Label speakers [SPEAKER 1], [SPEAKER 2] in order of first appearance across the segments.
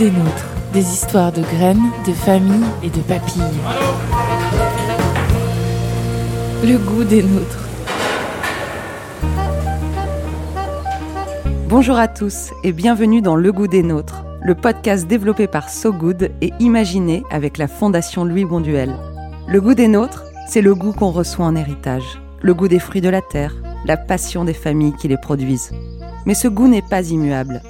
[SPEAKER 1] Des nôtres. Des histoires de graines, de familles et de papilles. Le goût des nôtres.
[SPEAKER 2] Bonjour à tous et bienvenue dans Le goût des nôtres, le podcast développé par So Good et imaginé avec la Fondation Louis Bonduel. Le goût des nôtres, c'est le goût qu'on reçoit en héritage, le goût des fruits de la terre, la passion des familles qui les produisent. Mais ce goût n'est pas immuable.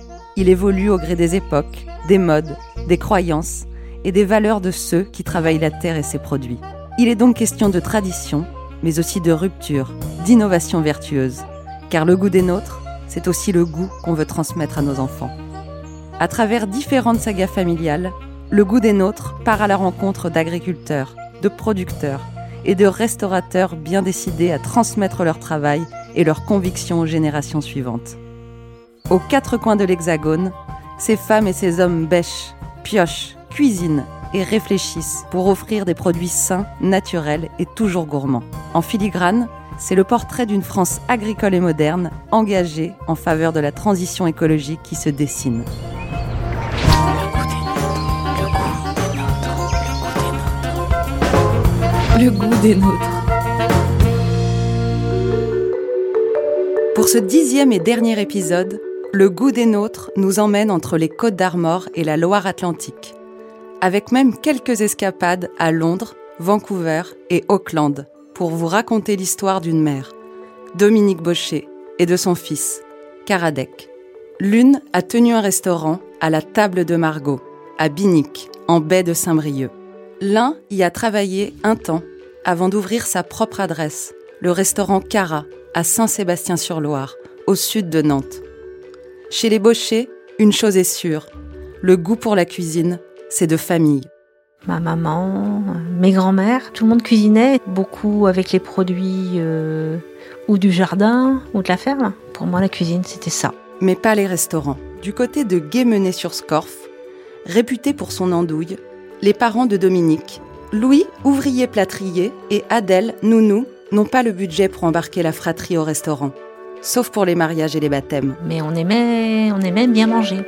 [SPEAKER 2] Il évolue au gré des époques, des modes, des croyances et des valeurs de ceux qui travaillent la terre et ses produits. Il est donc question de tradition, mais aussi de rupture, d'innovation vertueuse. Car le goût des nôtres, c'est aussi le goût qu'on veut transmettre à nos enfants. À travers différentes sagas familiales, le goût des nôtres part à la rencontre d'agriculteurs, de producteurs et de restaurateurs bien décidés à transmettre leur travail et leurs convictions aux générations suivantes. Aux quatre coins de l'Hexagone, ces femmes et ces hommes bêchent, piochent, cuisinent et réfléchissent pour offrir des produits sains, naturels et toujours gourmands. En filigrane, c'est le portrait d'une France agricole et moderne, engagée en faveur de la transition écologique qui se dessine.
[SPEAKER 1] Le goût des nôtres.
[SPEAKER 2] Pour ce dixième et dernier épisode, le goût des nôtres nous emmène entre les Côtes d'Armor et la Loire-Atlantique, avec même quelques escapades à Londres, Vancouver et Auckland pour vous raconter l'histoire d'une mère, Dominique Baucher, et de son fils, Karadec. L'une a tenu un restaurant à la table de Margot, à Binic, en baie de Saint-Brieuc. L'un y a travaillé un temps avant d'ouvrir sa propre adresse, le restaurant Cara, à Saint-Sébastien-sur-Loire, au sud de Nantes. Chez les Baucher, une chose est sûre, le goût pour la cuisine, c'est de famille.
[SPEAKER 3] Ma maman, mes grands-mères, tout le monde cuisinait, beaucoup avec les produits euh, ou du jardin ou de la ferme. Pour moi, la cuisine, c'était ça.
[SPEAKER 2] Mais pas les restaurants. Du côté de Guémené-sur-Scorff, réputé pour son andouille, les parents de Dominique, Louis, ouvrier plâtrier, et Adèle, nounou, n'ont pas le budget pour embarquer la fratrie au restaurant. Sauf pour les mariages et les baptêmes.
[SPEAKER 3] Mais on aimait, on aimait bien manger.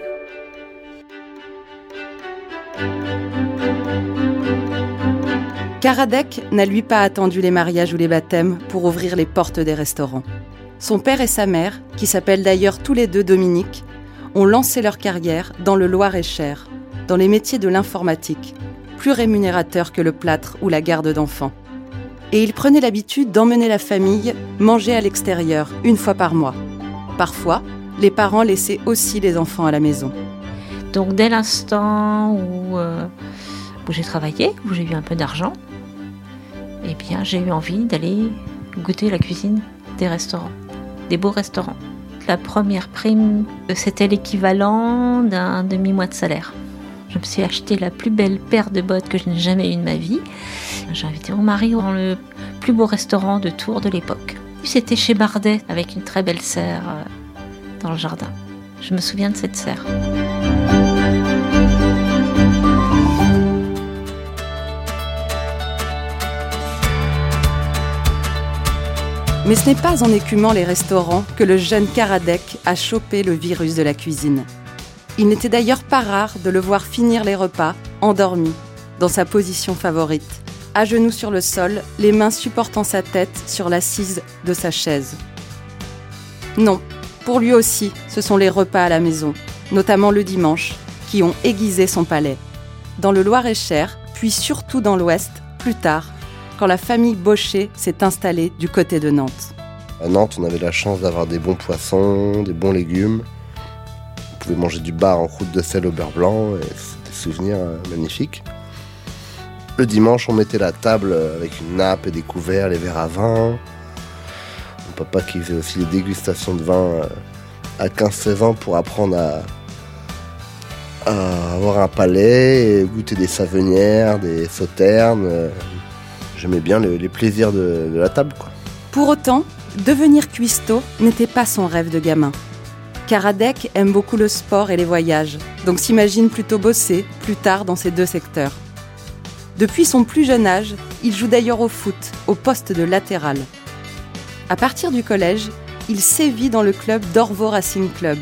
[SPEAKER 2] Karadec n'a lui pas attendu les mariages ou les baptêmes pour ouvrir les portes des restaurants. Son père et sa mère, qui s'appellent d'ailleurs tous les deux Dominique, ont lancé leur carrière dans le Loir-et-Cher, dans les métiers de l'informatique, plus rémunérateurs que le plâtre ou la garde d'enfants. Et ils prenaient l'habitude d'emmener la famille manger à l'extérieur une fois par mois. Parfois, les parents laissaient aussi les enfants à la maison.
[SPEAKER 3] Donc dès l'instant où, euh, où j'ai travaillé, où j'ai eu un peu d'argent, eh bien j'ai eu envie d'aller goûter la cuisine des restaurants, des beaux restaurants. La première prime, c'était l'équivalent d'un demi-mois de salaire. Je me suis acheté la plus belle paire de bottes que je n'ai jamais eue de ma vie. J'ai invité mon mari dans le plus beau restaurant de Tours de l'époque. C'était chez Bardet avec une très belle serre euh, dans le jardin. Je me souviens de cette serre.
[SPEAKER 2] Mais ce n'est pas en écumant les restaurants que le jeune Karadec a chopé le virus de la cuisine. Il n'était d'ailleurs pas rare de le voir finir les repas, endormi, dans sa position favorite, à genoux sur le sol, les mains supportant sa tête sur l'assise de sa chaise. Non, pour lui aussi, ce sont les repas à la maison, notamment le dimanche, qui ont aiguisé son palais. Dans le Loir-et-Cher, puis surtout dans l'Ouest, plus tard, quand la famille Baucher s'est installée du côté de Nantes.
[SPEAKER 4] À Nantes, on avait la chance d'avoir des bons poissons, des bons légumes. On pouvait manger du bar en croûte de sel au beurre blanc, et c'était des souvenirs euh, magnifiques. Le dimanche, on mettait la table avec une nappe et des couverts, les verres à vin. Mon papa qui faisait aussi les dégustations de vin euh, à 15-16 ans pour apprendre à, avoir un palais, goûter des savenières, des sauternes. euh, J'aimais bien le- les plaisirs de, la table.
[SPEAKER 2] Pour autant, devenir cuistot n'était pas son rêve de gamin. Karadec aime beaucoup le sport et les voyages, donc s'imagine plutôt bosser plus tard dans ces deux secteurs. Depuis son plus jeune âge, il joue d'ailleurs au foot, au poste de latéral. À partir du collège, il sévit dans le club d'Orvo Racing Club.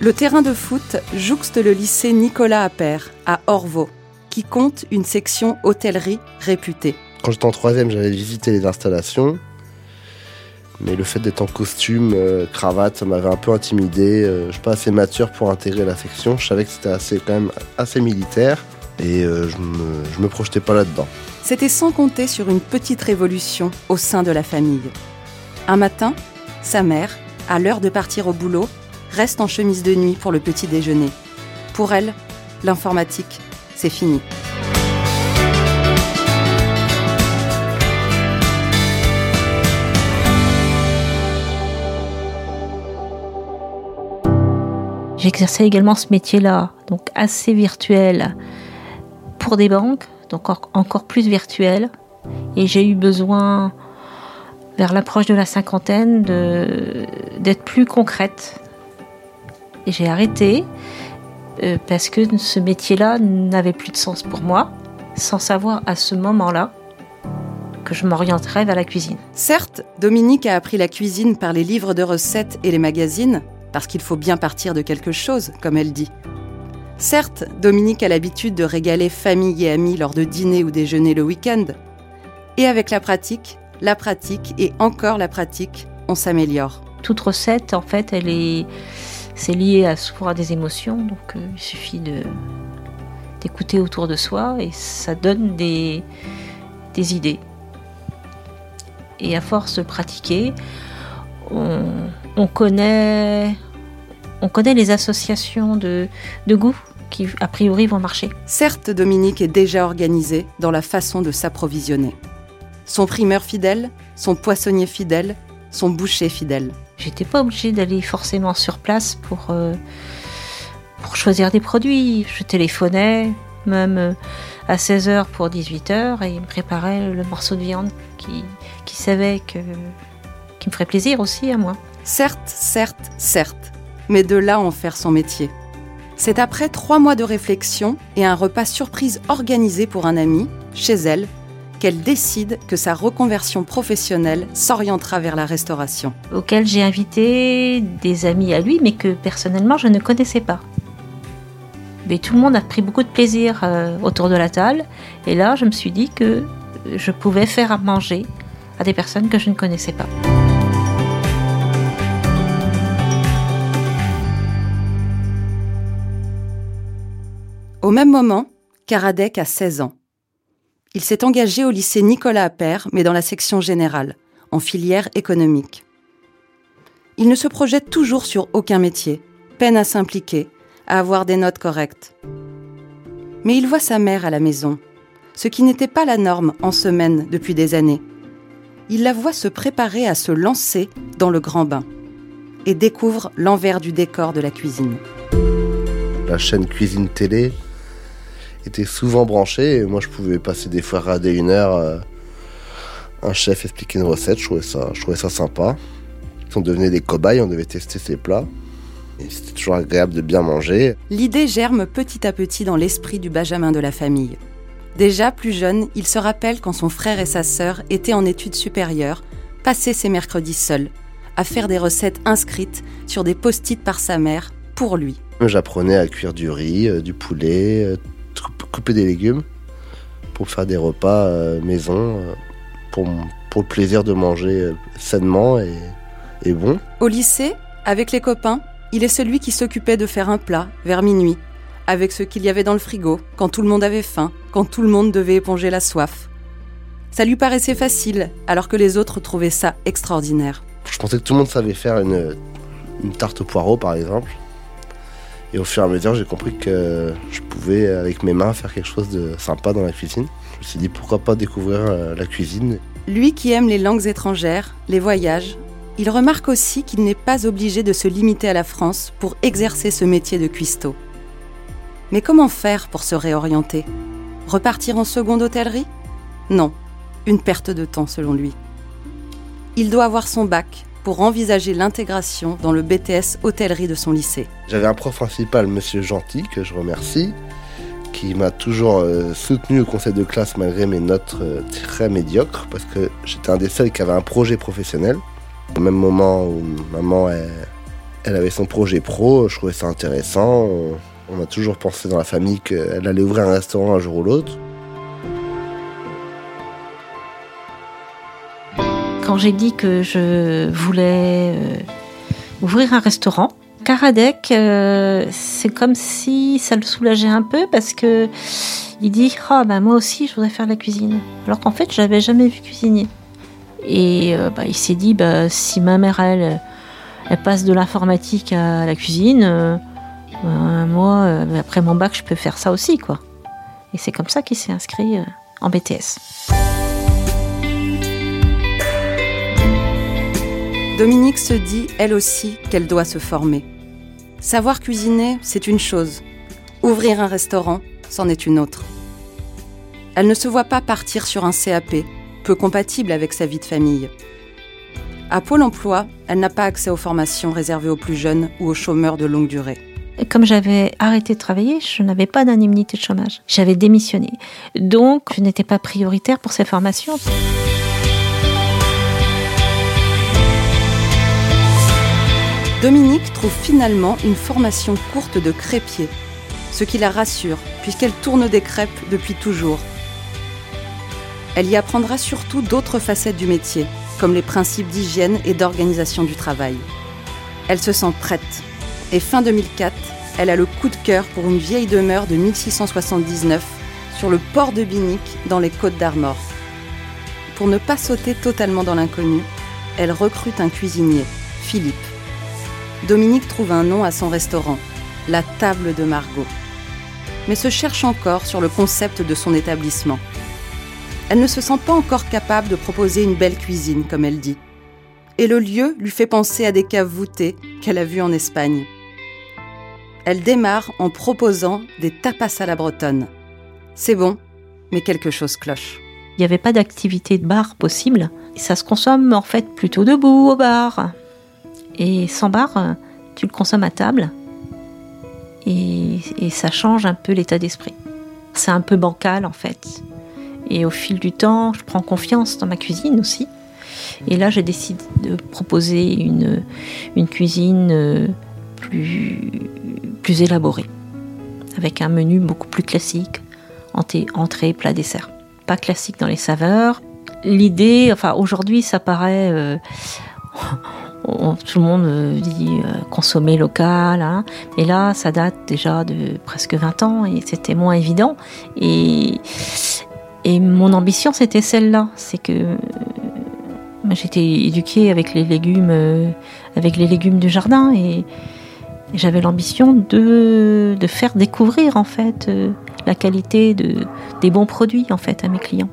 [SPEAKER 2] Le terrain de foot jouxte le lycée Nicolas Appert à Orvaux, qui compte une section hôtellerie réputée.
[SPEAKER 4] Quand j'étais en troisième, j'avais visité les installations. Mais le fait d'être en costume, euh, cravate, ça m'avait un peu intimidé. Euh, je suis pas assez mature pour intégrer la section. Je savais que c'était quand même assez militaire. Et euh, je, me, je me projetais pas là-dedans.
[SPEAKER 2] C'était sans compter sur une petite révolution au sein de la famille. Un matin, sa mère, à l'heure de partir au boulot, reste en chemise de nuit pour le petit déjeuner. Pour elle, l'informatique, c'est fini.
[SPEAKER 3] J'exerçais également ce métier-là, donc assez virtuel, pour des banques, donc encore plus virtuel. Et j'ai eu besoin, vers l'approche de la cinquantaine, d'être plus concrète. Et j'ai arrêté euh, parce que ce métier-là n'avait plus de sens pour moi, sans savoir à ce moment-là que je m'orienterais vers la cuisine.
[SPEAKER 2] Certes, Dominique a appris la cuisine par les livres de recettes et les magazines, parce qu'il faut bien partir de quelque chose, comme elle dit. Certes, Dominique a l'habitude de régaler famille et amis lors de dîners ou déjeuners le week-end. Et avec la pratique, la pratique et encore la pratique, on s'améliore.
[SPEAKER 3] Toute recette, en fait, elle est, c'est lié à souvent à des émotions, donc euh, il suffit de d'écouter autour de soi et ça donne des, idées. Et à force de pratiquer, on, on connaît les associations de, de goût qui, a priori, vont marcher.
[SPEAKER 2] Certes, Dominique est déjà organisé dans la façon de s'approvisionner. Son primeur fidèle, son poissonnier fidèle, son boucher fidèle.
[SPEAKER 3] J'étais pas obligée d'aller forcément sur place pour, euh, pour choisir des produits. Je téléphonais, même euh, à 16h pour 18h, et il me préparait le morceau de viande qui, qui savait que, qui me ferait plaisir aussi à moi.
[SPEAKER 2] Certes, certes, certes, mais de là en faire son métier. C'est après trois mois de réflexion et un repas surprise organisé pour un ami, chez elle, qu'elle décide que sa reconversion professionnelle s'orientera vers la restauration.
[SPEAKER 3] Auquel j'ai invité des amis à lui, mais que personnellement je ne connaissais pas. Mais tout le monde a pris beaucoup de plaisir euh, autour de la table, et là je me suis dit que je pouvais faire à manger à des personnes que je ne connaissais pas.
[SPEAKER 2] Au même moment, Karadec a 16 ans. Il s'est engagé au lycée Nicolas Appert, mais dans la section générale, en filière économique. Il ne se projette toujours sur aucun métier, peine à s'impliquer, à avoir des notes correctes. Mais il voit sa mère à la maison, ce qui n'était pas la norme en semaine depuis des années. Il la voit se préparer à se lancer dans le grand bain et découvre l'envers du décor de la cuisine.
[SPEAKER 4] La chaîne Cuisine Télé était souvent branché et moi je pouvais passer des fois rader une heure euh, un chef expliquer une recette, je trouvais ça, je trouvais ça sympa. On devenait des cobayes, on devait tester ses plats. Et c'était toujours agréable de bien manger.
[SPEAKER 2] L'idée germe petit à petit dans l'esprit du Benjamin de la famille. Déjà plus jeune, il se rappelle quand son frère et sa sœur étaient en études supérieures, passaient ses mercredis seuls, à faire des recettes inscrites sur des post-it par sa mère, pour lui.
[SPEAKER 4] J'apprenais à cuire du riz, euh, du poulet, euh, couper des légumes pour faire des repas euh, maison euh, pour, pour, le plaisir de manger euh, sainement et, et bon.
[SPEAKER 2] Au lycée, avec les copains, il est celui qui s'occupait de faire un plat vers minuit, avec ce qu'il y avait dans le frigo, quand tout le monde avait faim, quand tout le monde devait éponger la soif. Ça lui paraissait facile, alors que les autres trouvaient ça extraordinaire.
[SPEAKER 4] Je pensais que tout le monde savait faire une, une tarte au poireau, par exemple. Et au fur et à mesure, j'ai compris que je pouvais, avec mes mains, faire quelque chose de sympa dans la cuisine. Je me suis dit pourquoi pas découvrir euh, la cuisine?
[SPEAKER 2] Lui qui aime les langues étrangères, les voyages, il remarque aussi qu'il n'est pas obligé de se limiter à la France pour exercer ce métier de cuistot. Mais comment faire pour se réorienter? Repartir en seconde hôtellerie? Non, une perte de temps selon lui. Il doit avoir son bac, pour envisager l'intégration dans le BTS hôtellerie de son lycée.
[SPEAKER 4] J'avais un prof principal, monsieur Gentil, que je remercie, qui m'a toujours euh, soutenu au conseil de classe malgré mes notes euh, très médiocres, parce que j'étais un des seuls qui avait un projet professionnel. Au même moment où maman Elle avait son projet pro, je trouvais ça intéressant. On a toujours pensé dans la famille qu'elle allait ouvrir un restaurant un jour ou l'autre.
[SPEAKER 3] Quand j'ai dit que je voulais euh, ouvrir un restaurant, Karadec, euh, c'est comme si ça le soulageait un peu parce que il dit ah bah moi aussi je voudrais faire la cuisine alors qu'en fait je n'avais jamais vu cuisiner. Et euh, bah, il s'est dit bah si ma mère elle passe de l'informatique à la cuisine bah, moi après mon bac je peux faire ça aussi quoi. Et c'est comme ça qu'il s'est inscrit en BTS.
[SPEAKER 2] Dominique se dit, elle aussi, qu'elle doit se former. Savoir cuisiner, c'est une chose. Ouvrir un restaurant, c'en est une autre. Elle ne se voit pas partir sur un CAP, peu compatible avec sa vie de famille. À Pôle emploi, elle n'a pas accès aux formations réservées aux plus jeunes ou aux chômeurs de longue durée.
[SPEAKER 3] Comme j'avais arrêté de travailler, je n'avais pas d'indemnité de chômage. J'avais démissionné. Donc, je n'étais pas prioritaire pour ces formations.
[SPEAKER 2] Dominique trouve finalement une formation courte de crépier, ce qui la rassure puisqu'elle tourne des crêpes depuis toujours. Elle y apprendra surtout d'autres facettes du métier, comme les principes d'hygiène et d'organisation du travail. Elle se sent prête et fin 2004, elle a le coup de cœur pour une vieille demeure de 1679 sur le port de Binic dans les Côtes d'Armor. Pour ne pas sauter totalement dans l'inconnu, elle recrute un cuisinier, Philippe. Dominique trouve un nom à son restaurant, la Table de Margot, mais se cherche encore sur le concept de son établissement. Elle ne se sent pas encore capable de proposer une belle cuisine, comme elle dit. Et le lieu lui fait penser à des caves voûtées qu'elle a vues en Espagne. Elle démarre en proposant des tapas à la bretonne. C'est bon, mais quelque chose cloche.
[SPEAKER 3] Il n'y avait pas d'activité de bar possible. Ça se consomme en fait plutôt debout au bar. Et sans bar, euh, tu le consommes à table et, ça change un peu l'état d'esprit. C'est un peu bancal en fait. Et au fil du temps, je prends confiance dans ma cuisine aussi. Et là, j'ai décidé de proposer une, une cuisine euh, plus, plus élaborée, avec un menu beaucoup plus classique, entrée, plat, dessert. Pas classique dans les saveurs. L'idée, enfin aujourd'hui, ça paraît... Euh, tout le monde euh, dit euh, consommer local. Hein. Et là, ça date déjà de presque 20 ans et c'était moins évident. Et, et mon ambition, c'était celle-là. C'est que euh, j'étais éduquée avec les légumes, avec les légumes du jardin et, j'avais l'ambition de, de, faire découvrir en fait la qualité de, des bons produits en fait à mes clients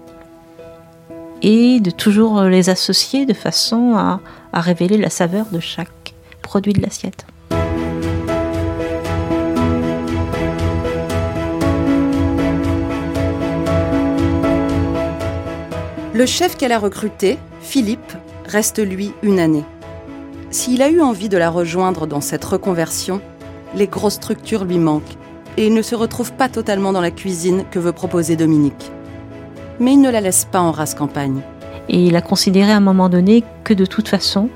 [SPEAKER 3] et de toujours les associer de façon à, à révéler la saveur de chaque produit de l'assiette.
[SPEAKER 2] Le chef qu'elle a recruté, Philippe, reste lui une année. S'il a eu envie de la rejoindre dans cette reconversion, les grosses structures lui manquent et il ne se retrouve pas totalement dans la cuisine que veut proposer Dominique. Mais il ne la laisse pas en race campagne.
[SPEAKER 3] Et il a considéré à un moment donné que de toute façon,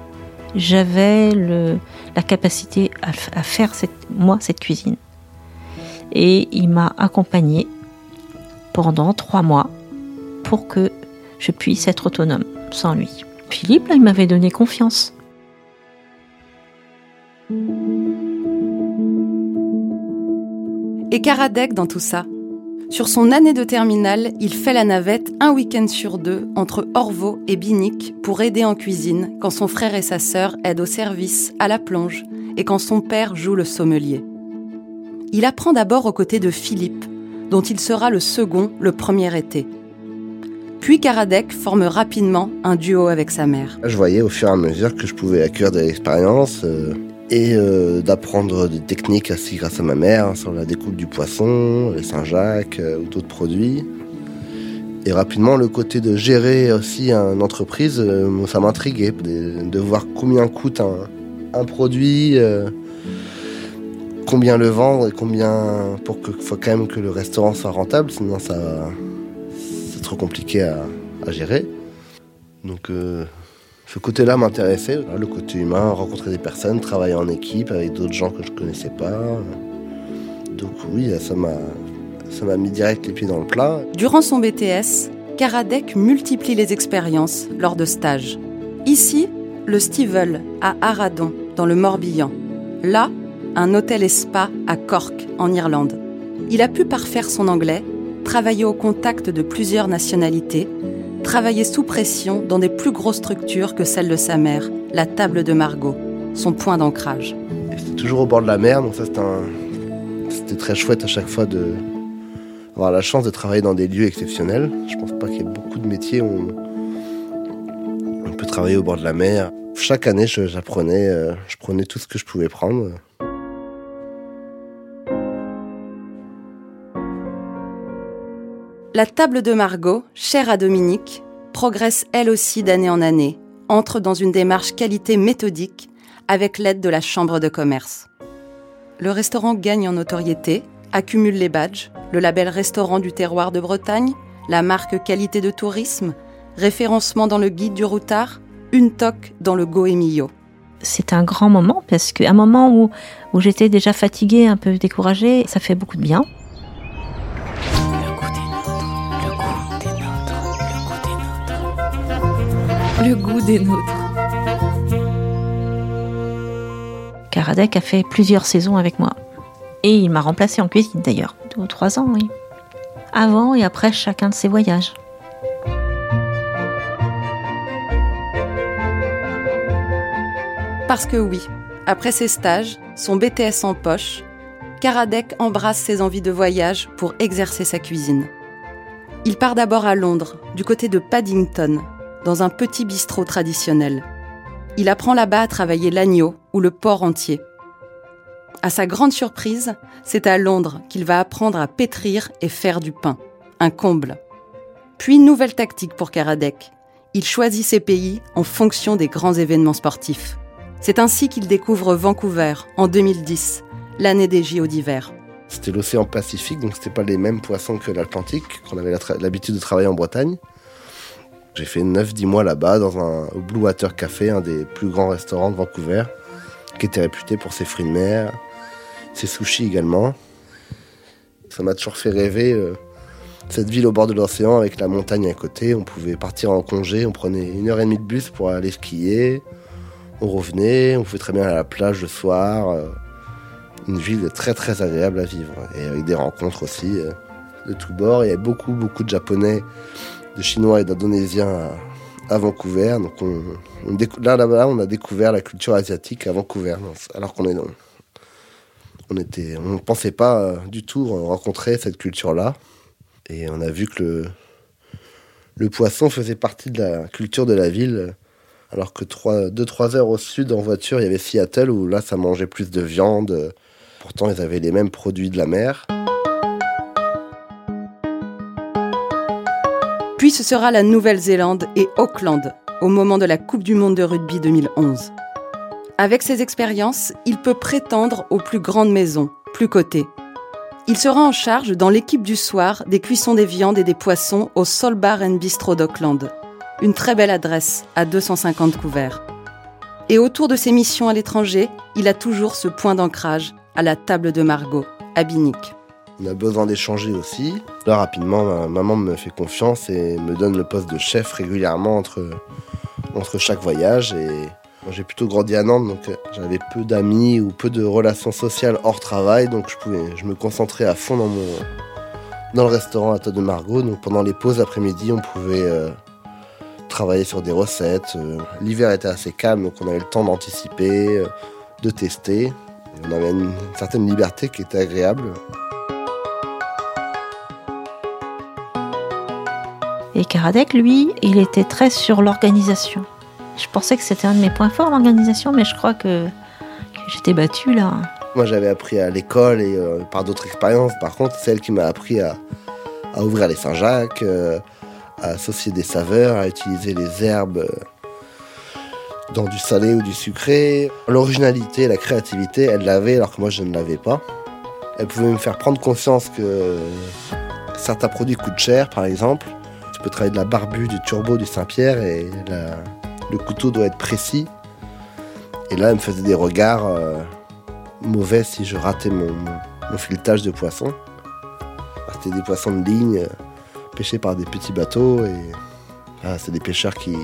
[SPEAKER 3] j'avais la capacité à, faire moi cette cuisine. Et il m'a accompagnée pendant trois mois pour que je puisse être autonome sans lui. Philippe, là, il m'avait donné confiance.
[SPEAKER 2] Et Karadec dans tout ça? Sur son année de terminale, il fait la navette un week-end sur deux entre Orvaux et Binic pour aider en cuisine quand son frère et sa sœur aident au service, à la plonge et quand son père joue le sommelier. Il apprend d'abord aux côtés de Philippe, dont il sera le second le premier été. Puis Karadec forme rapidement un duo avec sa mère.
[SPEAKER 4] Je voyais au fur et à mesure que je pouvais acquérir de l'expérience. Euh, et euh, d'apprendre des techniques aussi grâce à ma mère hein, sur la découpe du poisson, les Saint-Jacques euh, ou d'autres produits. Et rapidement, le côté de gérer aussi une entreprise, euh, ça m'intriguait, de, de, voir combien coûte un, produit, combien le vendre et combien pour que faut quand même que le restaurant soit rentable, sinon ça c'est trop compliqué à, à gérer. Donc Ce côté-là m'intéressait, le côté humain, rencontrer des personnes, travailler en équipe avec d'autres gens que je connaissais pas. Donc oui, ça m'a ça m'a mis direct les pieds dans le plat.
[SPEAKER 2] Durant son BTS, Karadec multiplie les expériences lors de stages. Ici, le Stivel à Aradon, dans le Morbihan. Là, un hôtel et spa à Cork, en Irlande. Il a pu parfaire son anglais, travailler au contact de plusieurs nationalités, travailler sous pression dans des plus grosses structures que celle de sa mère, la table de Margot, son point d'ancrage.
[SPEAKER 4] C'était toujours au bord de la mer, donc ça c'était très chouette à chaque fois de avoir la chance de travailler dans des lieux exceptionnels. Je pense pas qu'il y ait beaucoup de métiers où on, peut travailler au bord de la mer. Chaque année, j'apprenais, euh, je prenais tout ce que je pouvais prendre.
[SPEAKER 2] La table de Margot, chère à Dominique, progresse elle aussi d'année en année, entre dans une démarche qualité méthodique avec l'aide de la Chambre de commerce. Le restaurant gagne en notoriété, accumule les badges, le label restaurant du terroir de Bretagne, la marque qualité de tourisme, référencement dans le guide du routard, une toque dans le Goemio.
[SPEAKER 3] C'est un grand moment parce qu'à un moment où, où j'étais déjà fatiguée, un peu découragée, ça fait beaucoup de bien.
[SPEAKER 1] Le goût des nôtres.
[SPEAKER 3] Karadec a fait plusieurs saisons avec moi. Et il m'a remplacé en cuisine d'ailleurs, deux ou trois ans, oui. Avant et après chacun de ses voyages.
[SPEAKER 2] Parce que oui, après ses stages, son BTS en poche, Karadec embrasse ses envies de voyage pour exercer sa cuisine. Il part d'abord à Londres, du côté de Paddington, dans un petit bistrot traditionnel. Il apprend là-bas à travailler l'agneau ou le porc entier. À sa grande surprise, c'est à Londres qu'il va apprendre à pétrir et faire du pain. Un comble. Puis nouvelle tactique pour Karadec. Il choisit ses pays en fonction des grands événements sportifs. C'est ainsi qu'il découvre Vancouver en 2010, l'année des JO d'hiver.
[SPEAKER 4] C'était l'océan Pacifique, donc c'était pas les mêmes poissons que l'Atlantique, qu'on avait l'habitude de travailler en Bretagne. J'ai fait 9-10 mois là-bas dans un Blue Water Café, un des plus grands restaurants de Vancouver, qui était réputé pour ses fruits de mer, ses sushis également. Ça m'a toujours fait rêver euh, cette ville au bord de l'océan avec la montagne à côté. On pouvait partir en congé, on prenait une heure et demie de bus pour aller skier. On revenait, on pouvait très bien à la plage le soir. Euh, une ville très très agréable à vivre et avec des rencontres aussi euh, de tous bords. Il y avait beaucoup beaucoup de Japonais de Chinois et d'Indonésiens à, Vancouver. Donc on, là, là, on a découvert la culture asiatique à Vancouver, alors qu'on était, on ne pensait pas euh, du tout rencontrer cette culture-là. Et on a vu que le, le poisson faisait partie de la culture de la ville. Alors que 2-3 heures au sud en voiture, il y avait Seattle où là ça mangeait plus de viande. Pourtant, ils avaient les mêmes produits de la mer.
[SPEAKER 2] Puis ce sera la Nouvelle-Zélande et Auckland au moment de la Coupe du Monde de rugby 2011. Avec ces expériences, il peut prétendre aux plus grandes maisons, plus cotées. Il sera en charge dans l'équipe du soir des cuissons des viandes et des poissons au Soul Bar and Bistro d'Auckland. Une très belle adresse à 250 couverts. Et autour de ses missions à l'étranger, il a toujours ce point d'ancrage à la table de Margot, à Binic.
[SPEAKER 4] On a besoin d'échanger aussi. Là, rapidement, ma maman me fait confiance et me donne le poste de chef régulièrement entre, entre chaque voyage. Et j'ai plutôt grandi à Nantes, donc euh, j'avais peu d'amis ou peu de relations sociales hors travail, donc je pouvais, je me concentrais à fond dans mon, dans le restaurant à Todd de Margot. Donc pendant les pauses après-midi, on pouvait euh, travailler sur des recettes. Euh, l'hiver était assez calme, donc on avait le temps d'anticiper, de tester. on avait une certaine liberté qui était agréable.
[SPEAKER 3] Et Karadec, lui, il était très sur l'organisation. Je pensais que c'était un de mes points forts, l'organisation, mais je crois que, j'étais battue là.
[SPEAKER 4] Moi, j'avais appris à l'école et euh, par d'autres expériences. Par contre, celle qui m'a appris à, ouvrir les Saint-Jacques, euh, à associer des saveurs, à utiliser les herbes euh, dans du salé ou du sucré. L'originalité, la créativité, elle l'avait alors que moi, je ne l'avais pas. Elle pouvait me faire prendre conscience que certains produits coûtent cher, par exemple. Tu peux travailler de la barbu, du turbo, du Saint-Pierre et le couteau doit être précis. Et là, elle me faisait des regards euh, mauvais si je ratais mon, filetage de poissons. C'était des poissons de ligne euh, pêchés par des petits bateaux et ah, c'est des pêcheurs qui,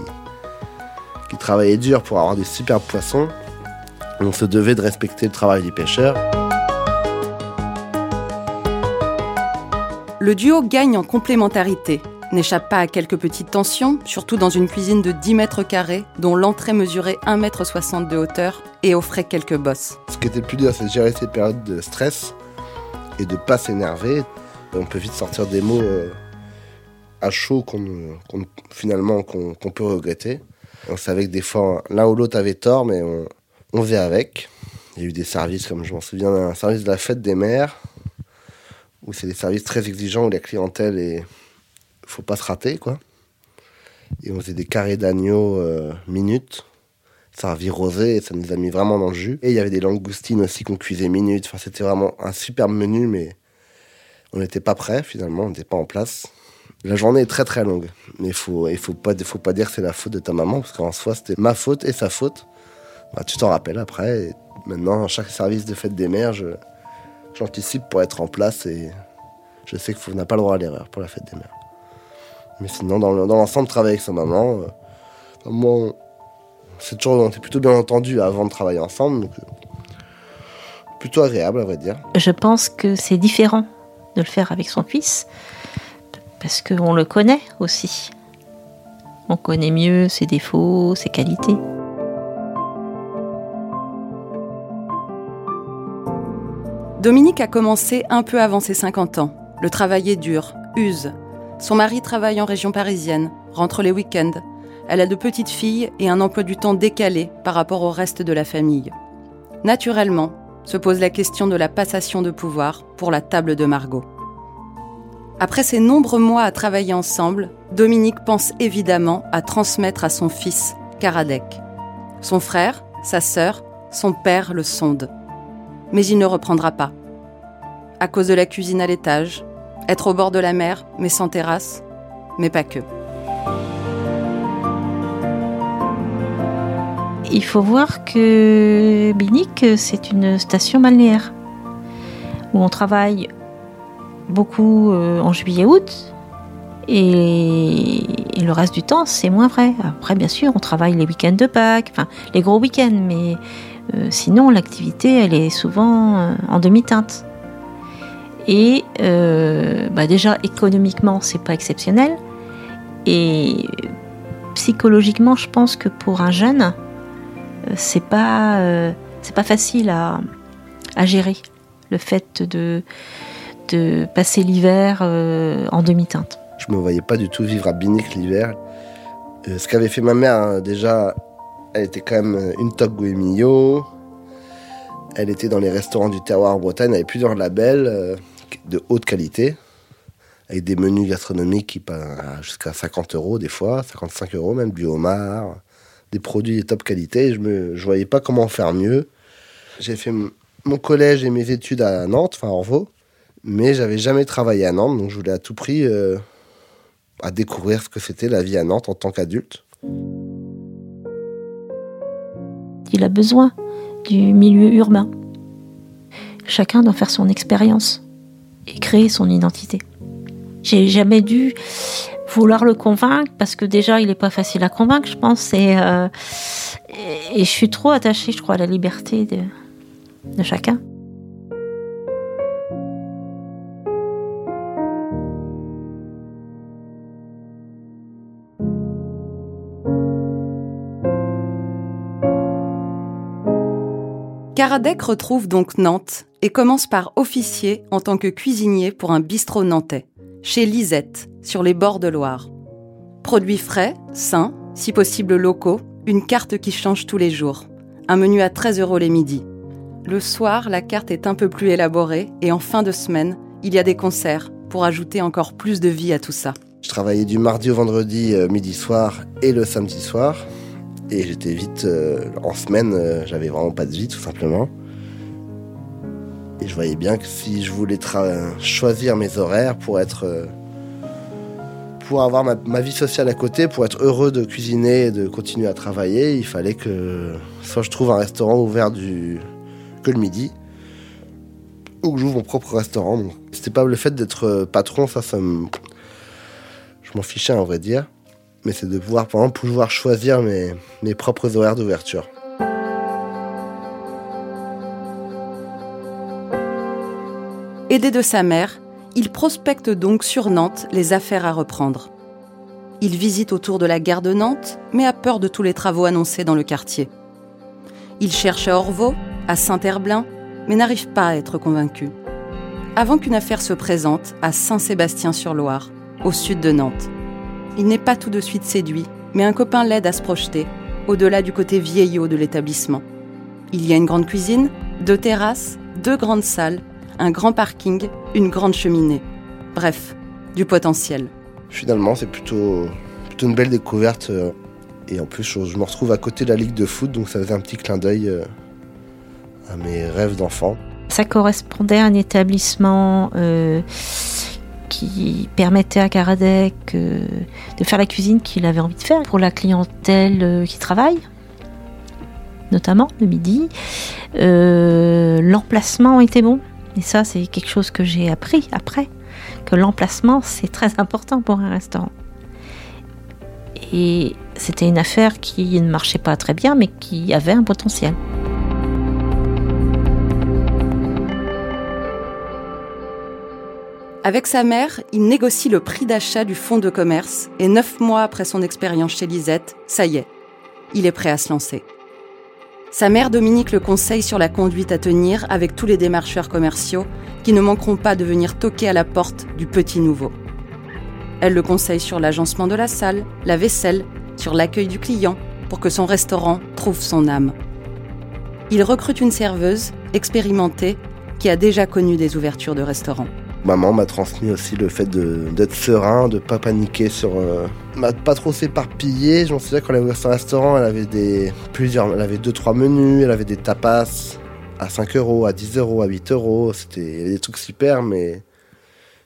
[SPEAKER 4] qui travaillaient dur pour avoir des superbes poissons. On se devait de respecter le travail des pêcheurs.
[SPEAKER 2] Le duo gagne en complémentarité, n'échappe pas à quelques petites tensions, surtout dans une cuisine de 10 mètres carrés, dont l'entrée mesurait 1 m 60 de hauteur et offrait quelques bosses.
[SPEAKER 4] Ce qui était plus dur, c'est de gérer ces périodes de stress et de pas s'énerver. On peut vite sortir des mots euh, à chaud qu'on, finalement qu'on, qu'on peut regretter. On savait que des fois l'un ou l'autre avait tort, mais on, on faisait avec. Il y a eu des services, comme je m'en souviens, un service de la fête des mères, où c'est des services très exigeants, où la clientèle est. faut pas se rater, quoi. Et on faisait des carrés d'agneau euh, minutes. Servi rosé, et ça nous a mis vraiment dans le jus. Et il y avait des langoustines aussi qu'on cuisait minutes. Enfin, c'était vraiment un superbe menu, mais on n'était pas prêt finalement, on n'était pas en place. La journée est très très longue, mais il faut, il faut pas, faut pas dire que c'est la faute de ta maman, parce qu'en soi c'était ma faute et sa faute. Bah, tu t'en rappelles après. Et maintenant, chaque service de fête des mères, j'anticipe pour être en place et je sais qu'on n'a pas le droit à l'erreur pour la fête des mères. Mais sinon, dans le- dans l'ensemble, travailler avec sa maman, euh, moi, c'est toujours, on s'est plutôt bien entendu avant de travailler ensemble, donc euh, plutôt agréable à vrai dire.
[SPEAKER 3] Je pense que c'est différent de le faire avec son fils, parce qu'on le connaît aussi. On connaît mieux ses défauts, ses qualités.
[SPEAKER 2] Dominique a commencé un peu avant ses 50 ans. Le travail est dur, use. Son mari travaille en région parisienne, rentre les week-ends. Elle a de petites filles et un emploi du temps décalé par rapport au reste de la famille. Naturellement, se pose la question de la passation de pouvoir pour la table de Margot. Après ces nombreux mois à travailler ensemble, Dominique pense évidemment à transmettre à son fils, Karadec. Son frère, sa sœur, son père le sondent mais il ne reprendra pas. À cause de la cuisine à l'étage, être au bord de la mer, mais sans terrasse, mais pas que.
[SPEAKER 3] Il faut voir que Binic, c'est une station balnéaire où on travaille beaucoup euh, en juillet-août et, le reste du temps, c'est moins vrai. Après, bien sûr, on travaille les week-ends de Pâques, enfin les gros week-ends, mais euh, sinon, l'activité, elle est souvent euh, en demi-teinte. Et euh, bah déjà, économiquement, c'est pas exceptionnel. Et psychologiquement, je pense que pour un jeune, euh, c'est pas, euh, c'est pas facile à, gérer le fait de, de passer l'hiver en demi-teinte.
[SPEAKER 4] Je me voyais pas du tout vivre à Binic l'hiver. Ce qu'avait fait ma mère, hein, déjà, elle était quand même une top Guemillo. Elle était dans les restaurants du terroir en Bretagne, elle avait plusieurs labels de haute qualité, avec des menus gastronomiques qui partent jusqu'à 50 euros des fois, 55 euros même, du des produits de top qualité. Je me, je voyais pas comment faire mieux. J'ai fait mon collège et mes études à Nantes, enfin Orvaux, mais j'avais jamais travaillé à Nantes, donc je voulais à tout prix euh, à découvrir ce que c'était la vie à Nantes en tant qu'adulte.
[SPEAKER 3] Il a besoin du milieu urbain. Chacun doit faire son expérience et créer son identité. J'ai jamais dû vouloir le convaincre parce que déjà il n'est pas facile à convaincre, je pense. Et, euh, et, je suis trop attachée, je crois, à la liberté de chacun.
[SPEAKER 2] Karadec retrouve donc Nantes et commence par officier en tant que cuisinier pour un bistrot nantais, chez Lisette, sur les bords de Loire. Produits frais, sains, si possible locaux, une carte qui change tous les jours. Un menu à 13 euros les midis. Le soir, la carte est un peu plus élaborée et en fin de semaine, il y a des concerts pour ajouter encore plus de vie à tout ça.
[SPEAKER 4] Je travaillais du mardi au vendredi, euh, midi soir et le samedi soir. Et j'étais vite euh, en semaine, euh, j'avais vraiment pas de vie tout simplement. Et je voyais bien que si je voulais choisir mes horaires pour être euh, pour avoir ma, vie sociale à côté, pour être heureux de cuisiner et de continuer à travailler, il fallait que soit je trouve un restaurant ouvert que le midi, ou que j'ouvre mon propre restaurant. C'était pas le fait d'être patron, ça, ça me... Je m'en fichais, en vrai dire. Mais c'est de pouvoir, pouvoir choisir mes, mes propres horaires d'ouverture.
[SPEAKER 2] Aidé de sa mère, il prospecte donc sur Nantes les affaires à reprendre. Il visite autour de la gare de Nantes, mais a peur de tous les travaux annoncés dans le quartier. Il cherche à Orvaux, à Saint-Herblain, mais n'arrive pas à être convaincu. Avant qu'une affaire se présente à Saint-Sébastien-sur-Loire, au sud de Nantes. Il n'est pas tout de suite séduit, mais un copain l'aide à se projeter, au-delà du côté vieillot de l'établissement. Il y a une grande cuisine, deux terrasses, deux grandes salles un grand parking, une grande cheminée. Bref, du potentiel.
[SPEAKER 4] Finalement, c'est plutôt, plutôt une belle découverte. Euh, et en plus, je me retrouve à côté de la ligue de foot, donc ça faisait un petit clin d'œil euh, à mes rêves d'enfant.
[SPEAKER 3] Ça correspondait à un établissement euh, qui permettait à Karadec de faire la cuisine qu'il avait envie de faire pour la clientèle qui travaille notamment le midi. L'emplacement était bon. Et ça, c'est quelque chose que j'ai appris après, que l'emplacement, c'est très important pour un restaurant. Et c'était une affaire qui ne marchait pas très bien, mais qui avait un potentiel.
[SPEAKER 2] Avec sa mère, il négocie le prix d'achat du fonds de commerce et neuf mois après son expérience chez Lisette, ça y est, il est prêt à se lancer. Sa mère Dominique le conseille sur la conduite à tenir avec tous les démarcheurs commerciaux qui ne manqueront pas de venir toquer à la porte du petit nouveau. Elle le conseille sur l'agencement de la salle, la vaisselle, sur l'accueil du client pour que son restaurant trouve son âme. Il recrute une serveuse expérimentée qui a déjà connu des ouvertures de restaurants.
[SPEAKER 4] Maman m'a transmis aussi le fait d'être serein, de pas paniquer sur, euh, pas trop s'éparpiller. Je m'en souviens quand elle avait ouvert restaurant, elle avait des plusieurs, elle avait deux trois menus, elle avait des tapas à 5 euros, à 10 euros, à 8 euros. C'était des trucs super, mais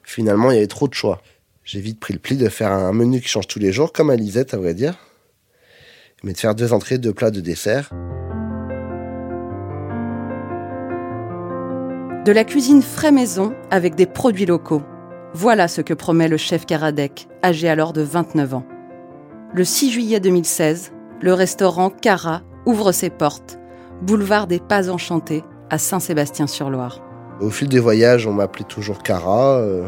[SPEAKER 4] finalement il y avait trop de choix. J'ai vite pris le pli de faire un menu qui change tous les jours, comme à Lisette à vrai dire, mais de faire deux entrées, deux plats, deux desserts.
[SPEAKER 2] De la cuisine frais maison avec des produits locaux. Voilà ce que promet le chef Karadec, âgé alors de 29 ans. Le 6 juillet 2016, le restaurant Cara ouvre ses portes, boulevard des Pas Enchantés, à Saint-Sébastien-sur-Loire.
[SPEAKER 4] Au fil des voyages, on m'appelait toujours Cara. Euh,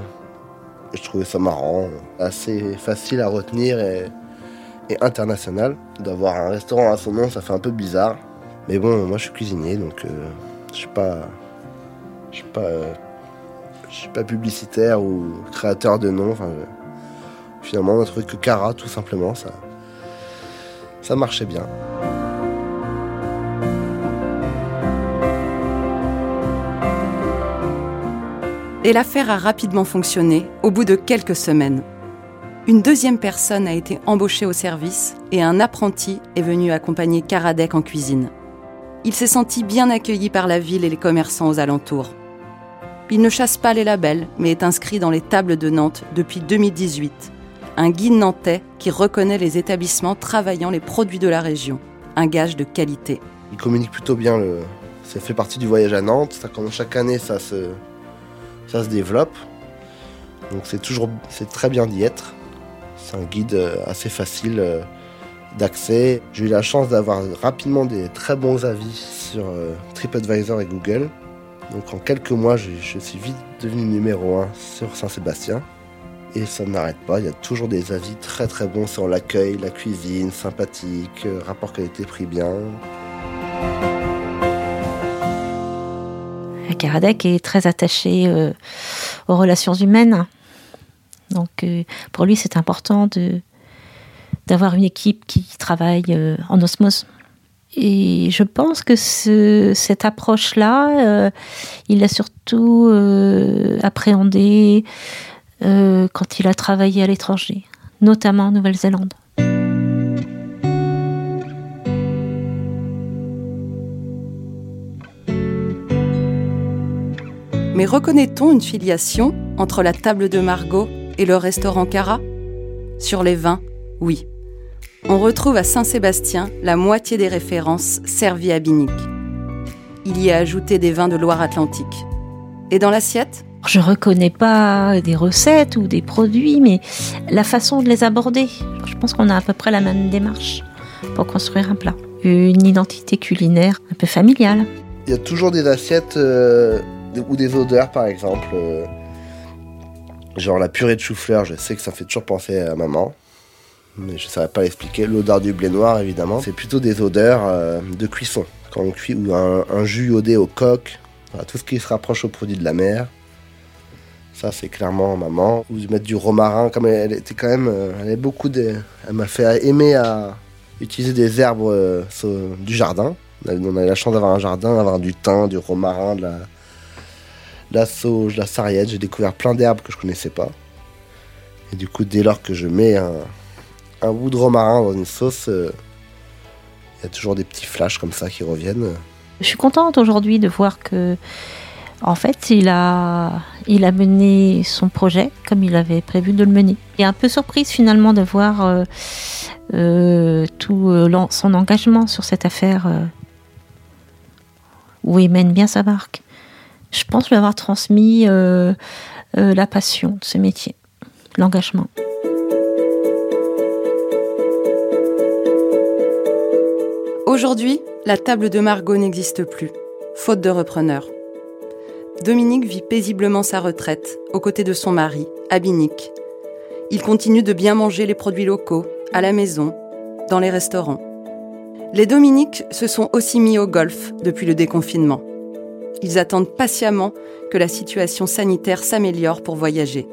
[SPEAKER 4] je trouvais ça marrant, assez facile à retenir et, international. D'avoir un restaurant à son nom, ça fait un peu bizarre. Mais bon, moi je suis cuisinier, donc euh, je suis pas je suis pas, je suis pas publicitaire ou créateur de noms. Enfin, finalement, on a trouvé que Cara, tout simplement, ça, ça marchait bien.
[SPEAKER 2] Et l'affaire a rapidement fonctionné au bout de quelques semaines. Une deuxième personne a été embauchée au service et un apprenti est venu accompagner Karadec en cuisine. Il s'est senti bien accueilli par la ville et les commerçants aux alentours. Il ne chasse pas les labels, mais est inscrit dans les tables de Nantes depuis 2018. Un guide nantais qui reconnaît les établissements travaillant les produits de la région. Un gage de qualité.
[SPEAKER 4] Il communique plutôt bien. Le... Ça fait partie du voyage à Nantes. Chaque année, ça se, ça se développe. Donc c'est toujours, c'est très bien d'y être. C'est un guide euh, assez facile euh, d'accès. J'ai eu la chance d'avoir rapidement des très bons avis sur euh, TripAdvisor et Google. Donc en quelques mois, je, suis vite devenu numéro 1 sur Saint-Sébastien. Et ça n'arrête pas, il y a toujours des avis très très bons sur l'accueil, la cuisine, sympathique, euh, rapport qualité-prix bien.
[SPEAKER 3] Karadec est très attaché euh, aux relations humaines. Donc euh, pour lui, c'est important d'avoir une équipe qui travaille en osmose. Et je pense que cette approche-là, euh, il l'a surtout euh, appréhendée euh, quand il a travaillé à l'étranger, notamment en Nouvelle-Zélande.
[SPEAKER 2] Mais reconnaît-on une filiation entre la table de Margot et le restaurant Cara? Sur les vins, oui. On retrouve à Saint-Sébastien la moitié des références servies à Binic. Il y a ajouté des vins de Loire-Atlantique. Et dans l'assiette?
[SPEAKER 3] Je reconnais pas des recettes ou des produits, mais la façon de les aborder. Je pense qu'on a à peu près la même démarche pour construire un plat. Une identité culinaire un peu familiale.
[SPEAKER 4] Il y a toujours des assiettes euh, ou des odeurs, par exemple. euh, genre la purée de chou-fleur, je sais que ça fait toujours penser à maman. Mais je ne saurais pas l'expliquer. L'odeur du blé noir, évidemment. C'est plutôt des odeurs euh, de cuisson. Quand on cuit, ou un, jus iodé au coq. Tout ce qui se rapproche aux produits de la mer. Ça, c'est clairement maman. Ou mettre du romarin, comme elle, était quand même. euh, elle avait beaucoup de. Elle m'a fait aimer à utiliser des herbes euh, du jardin. On a, eu la chance d'avoir un jardin, d'avoir du thym, du romarin, de la, de la sauge, de la sarriette. J'ai découvert plein d'herbes que je connaissais pas. Et du coup, dès lors que je mets un, un bout de romarin dans une sauce, euh, il y a toujours des petits flashs comme ça qui reviennent.
[SPEAKER 3] Je suis contente aujourd'hui de voir que, en fait, il a, il a mené son projet comme il avait prévu de le mener. Et un peu surprise finalement de voir euh, euh, tout son engagement sur cette affaire où il mène bien sa barque. Je pense lui avoir transmis la passion de ce métier, l'engagement.
[SPEAKER 2] Aujourd'hui, la table de Margot n'existe plus, faute de repreneur. Dominique vit paisiblement sa retraite, aux côtés de son mari, à Binic. Il continue de bien manger les produits locaux, à la maison, dans les restaurants. Les Dominiques se sont aussi mis au golf depuis le déconfinement. Ils attendent patiemment que la situation sanitaire s'améliore pour voyager.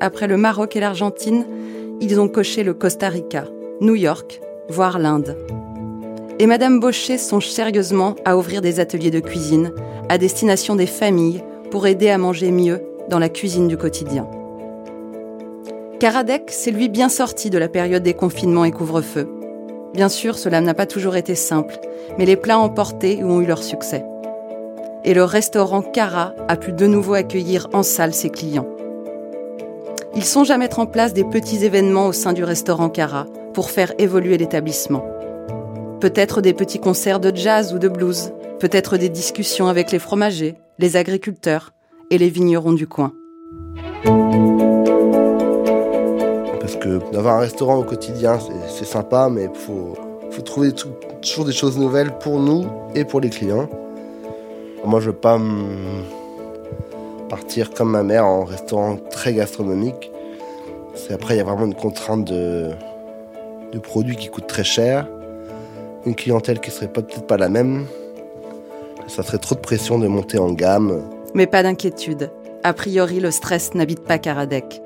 [SPEAKER 2] Après le Maroc et l'Argentine, ils ont coché le Costa Rica, New York, voire l'Inde et Madame Baucher songe sérieusement à ouvrir des ateliers de cuisine à destination des familles pour aider à manger mieux dans la cuisine du quotidien. Karadec s'est lui bien sorti de la période des confinements et couvre-feu. Bien sûr, cela n'a pas toujours été simple, mais les plats emportés ont eu leur succès. Et le restaurant Cara a pu de nouveau accueillir en salle ses clients. Ils songent à mettre en place des petits événements au sein du restaurant Cara pour faire évoluer l'établissement. Peut-être des petits concerts de jazz ou de blues, peut-être des discussions avec les fromagers, les agriculteurs et les vignerons du coin.
[SPEAKER 4] Parce que d'avoir un restaurant au quotidien, c'est- sympa, mais il faut, trouver toujours des choses nouvelles pour nous et pour les clients. Moi, je veux pas partir comme ma mère en restaurant très gastronomique. Après, il y a vraiment une contrainte de produits qui coûtent très cher, une clientèle qui serait pas- peut-être pas la même. Ça serait trop de pression de monter en gamme.
[SPEAKER 2] Mais pas d'inquiétude. A priori, le stress n'habite pas Karadec.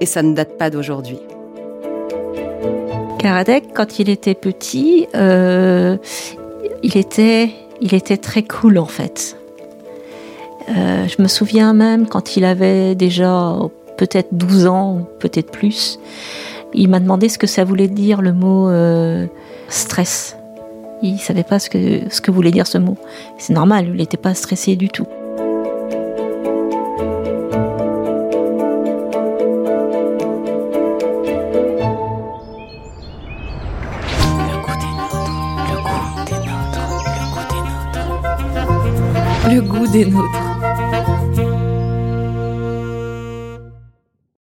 [SPEAKER 2] Et ça ne date pas d'aujourd'hui.
[SPEAKER 3] Karadec, quand il était petit, euh, il, était, il était très cool en fait. Euh, je me souviens même quand il avait déjà peut-être 12 ans ou peut-être plus, il m'a demandé ce que ça voulait dire le mot euh, stress. Il savait pas ce que, ce que voulait dire ce mot. C'est normal, il n'était pas stressé du tout.
[SPEAKER 1] Le goût des nôtres. Le goût des nôtres.